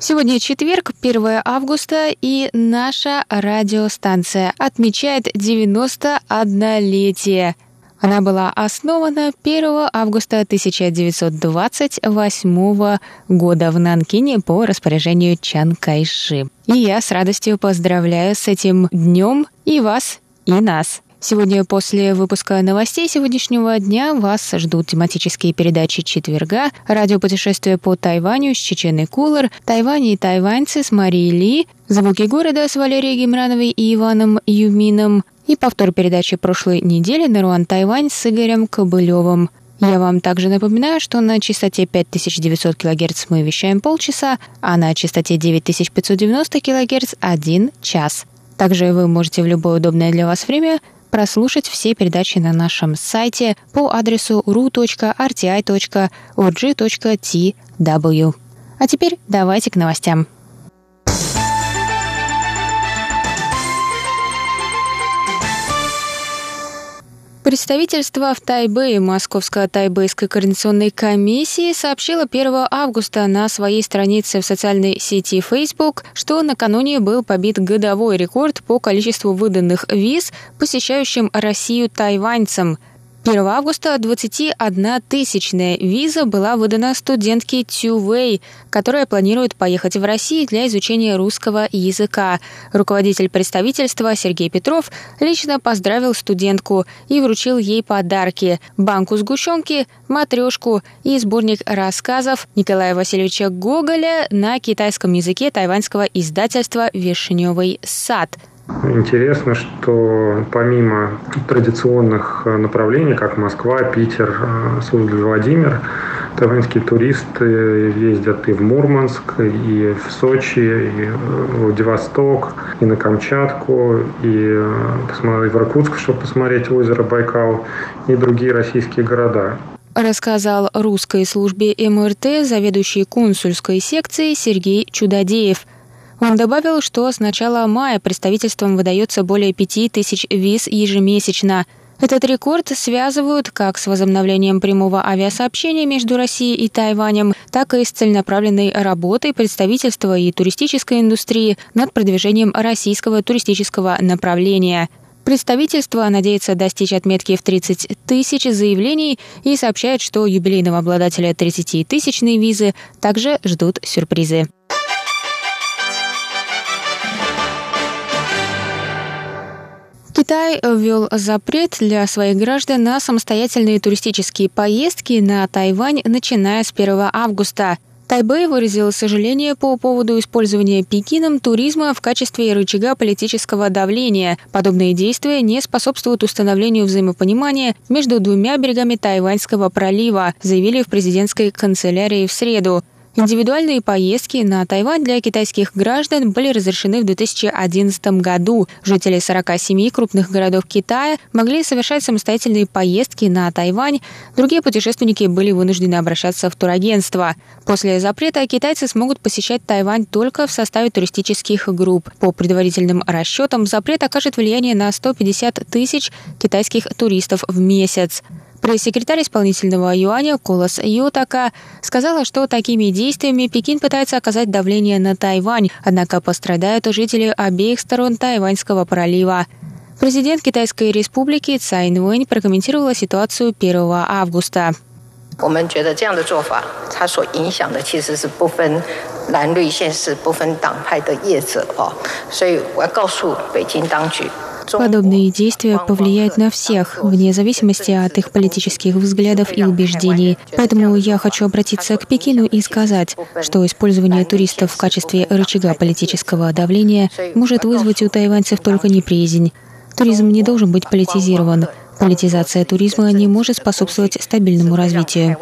Сегодня четверг, 1 августа, и наша радиостанция отмечает 91-летие. Она была основана 1 августа 1928 года в Нанкине по распоряжению Чан Кайши. И я с радостью поздравляю с этим днем и вас, и нас. Сегодня после выпуска новостей сегодняшнего дня вас ждут тематические передачи четверга, радиопутешествие по Тайваню с Чеченой Кулер, Тайвань и тайваньцы с Марией Ли, звуки города с Валерией Гемрановой и Иваном Юмином и повтор передачи прошлой недели «Наруан Тайвань» с Игорем Кобылевым. Я вам также напоминаю, что на частоте 5900 кГц мы вещаем полчаса, а на частоте 9590 кГц – один час. Также вы можете в любое удобное для вас время – прослушать все передачи на нашем сайте по адресу ru.rti.org.tw. А теперь давайте к новостям. Представительство в Тайбэе Московско-Тайбэйской координационной комиссии сообщило 1 августа на своей странице в социальной сети Facebook, что накануне был побит годовой рекорд по количеству выданных виз посещающим Россию тайваньцам – 1 августа 21 тысячная виза была выдана студентке Тювей, которая планирует поехать в Россию для изучения русского языка. Руководитель представительства Сергей Петров лично поздравил студентку и вручил ей подарки – банку сгущенки, матрешку и сборник рассказов Николая Васильевича Гоголя на китайском языке тайваньского издательства «Вишневый сад». Интересно, что помимо традиционных э, направлений, как Москва, Питер, э, Суздаль, Владимир, тайваньские туристы ездят и в Мурманск, и в Сочи, и в Владивосток, и на Камчатку, и в Иркутск, чтобы посмотреть озеро Байкал, и другие российские города. Рассказал русской службе МРТ заведующий консульской секцией Сергей Чудодеев – он добавил, что с начала мая представительством выдается более пяти тысяч виз ежемесячно. Этот рекорд связывают как с возобновлением прямого авиасообщения между Россией и Тайванем, так и с целенаправленной работой представительства и туристической индустрии над продвижением российского туристического направления. Представительство надеется достичь отметки в 30 тысяч заявлений и сообщает, что юбилейного обладателя 30-тысячной визы также ждут сюрпризы. Китай ввел запрет для своих граждан на самостоятельные туристические поездки на Тайвань, начиная с 1 августа. Тайбэй выразил сожаление по поводу использования Пекином туризма в качестве рычага политического давления. Подобные действия не способствуют установлению взаимопонимания между двумя берегами Тайваньского пролива, заявили в президентской канцелярии в среду. Индивидуальные поездки на Тайвань для китайских граждан были разрешены в 2011 году. Жители 47 крупных городов Китая могли совершать самостоятельные поездки на Тайвань. Другие путешественники были вынуждены обращаться в турагентство. После запрета китайцы смогут посещать Тайвань только в составе туристических групп. По предварительным расчетам, запрет окажет влияние на 150 тысяч китайских туристов в месяц. Пресс-секретарь исполнительного юаня Колос Ютака сказала, что такими действиями Пекин пытается оказать давление на Тайвань, однако пострадают жители обеих сторон Тайваньского пролива. Президент Китайской республики Цай Инвэнь прокомментировала ситуацию 1 августа. 我 们觉得这样的做法，它所影响的其实是不分蓝绿县市、不分党派的业者哦，所以我要告诉北京当局，Подобные действия повлияют на всех, вне зависимости от их политических взглядов и убеждений. Поэтому я хочу обратиться к Пекину и сказать, что использование туристов в качестве рычага политического давления может вызвать у тайваньцев только неприязнь. Туризм не должен быть политизирован. Политизация туризма не может способствовать стабильному развитию.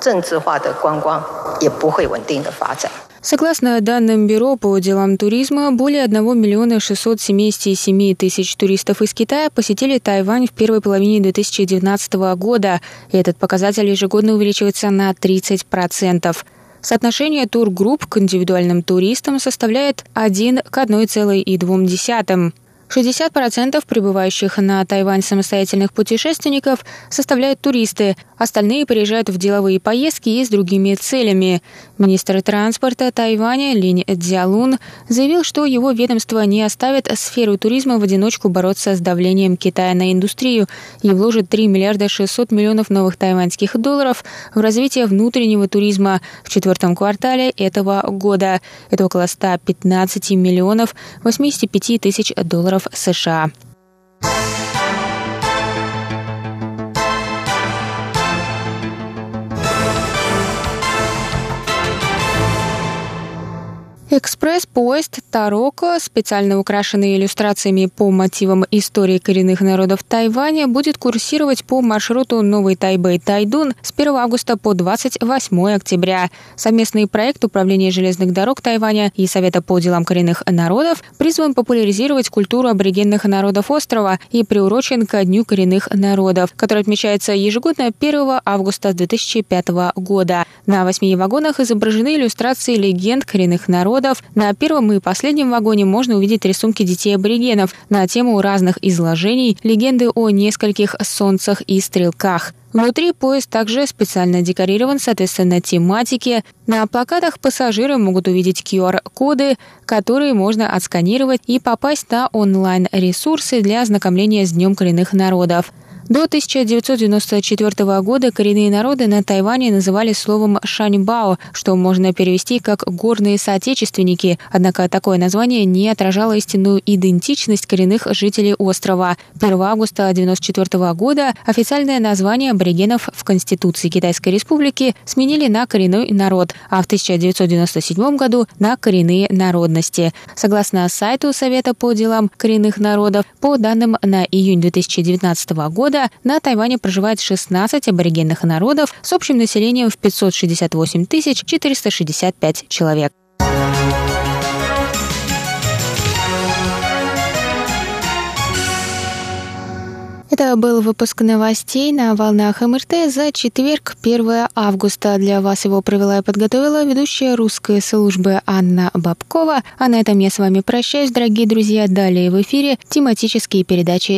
政治化的观光也不会稳定的发展。 Согласно данным Бюро по делам туризма, более 1 миллиона 677 тысяч туристов из Китая посетили Тайвань в первой половине 2019 года. И этот показатель ежегодно увеличивается на 30%. Соотношение тургрупп к индивидуальным туристам составляет 1 к 1,2. 60% прибывающих на Тайвань самостоятельных путешественников составляют туристы, остальные приезжают в деловые поездки и с другими целями. Министр транспорта Тайваня Линь Цзялун заявил, что его ведомство не оставит сферу туризма в одиночку бороться с давлением Китая на индустрию и вложит 3 миллиарда 600 миллионов новых тайваньских долларов в развитие внутреннего туризма в четвертом квартале этого года. Это около 115 миллионов 85 тысяч долларов долларов США. Экспресс-поезд «Тароко», специально украшенный иллюстрациями по мотивам истории коренных народов Тайваня, будет курсировать по маршруту Новый Тайбэй-Тайдун с 1 августа по 28 октября. Совместный проект Управления железных дорог Тайваня и Совета по делам коренных народов призван популяризировать культуру аборигенных народов острова и приурочен ко Дню коренных народов, который отмечается ежегодно 1 августа 2005 года. На восьми вагонах изображены иллюстрации легенд коренных народов, народов. На первом и последнем вагоне можно увидеть рисунки детей-аборигенов на тему разных изложений, легенды о нескольких солнцах и стрелках. Внутри поезд также специально декорирован соответственно тематике. На плакатах пассажиры могут увидеть QR-коды, которые можно отсканировать и попасть на онлайн-ресурсы для ознакомления с Днем коренных народов. До 1994 года коренные народы на Тайване называли словом «шаньбао», что можно перевести как «горные соотечественники», однако такое название не отражало истинную идентичность коренных жителей острова. 1 августа 1994 года официальное название аборигенов в Конституции Китайской Республики сменили на коренной народ, а в 1997 году на коренные народности. Согласно сайту Совета по делам коренных народов, по данным на июнь 2019 года, года на Тайване проживает 16 аборигенных народов с общим населением в 568 465 человек. Это был выпуск новостей на волнах МРТ за четверг, 1 августа. Для вас его провела и подготовила ведущая русской службы Анна Бабкова. А на этом я с вами прощаюсь, дорогие друзья. Далее в эфире тематические передачи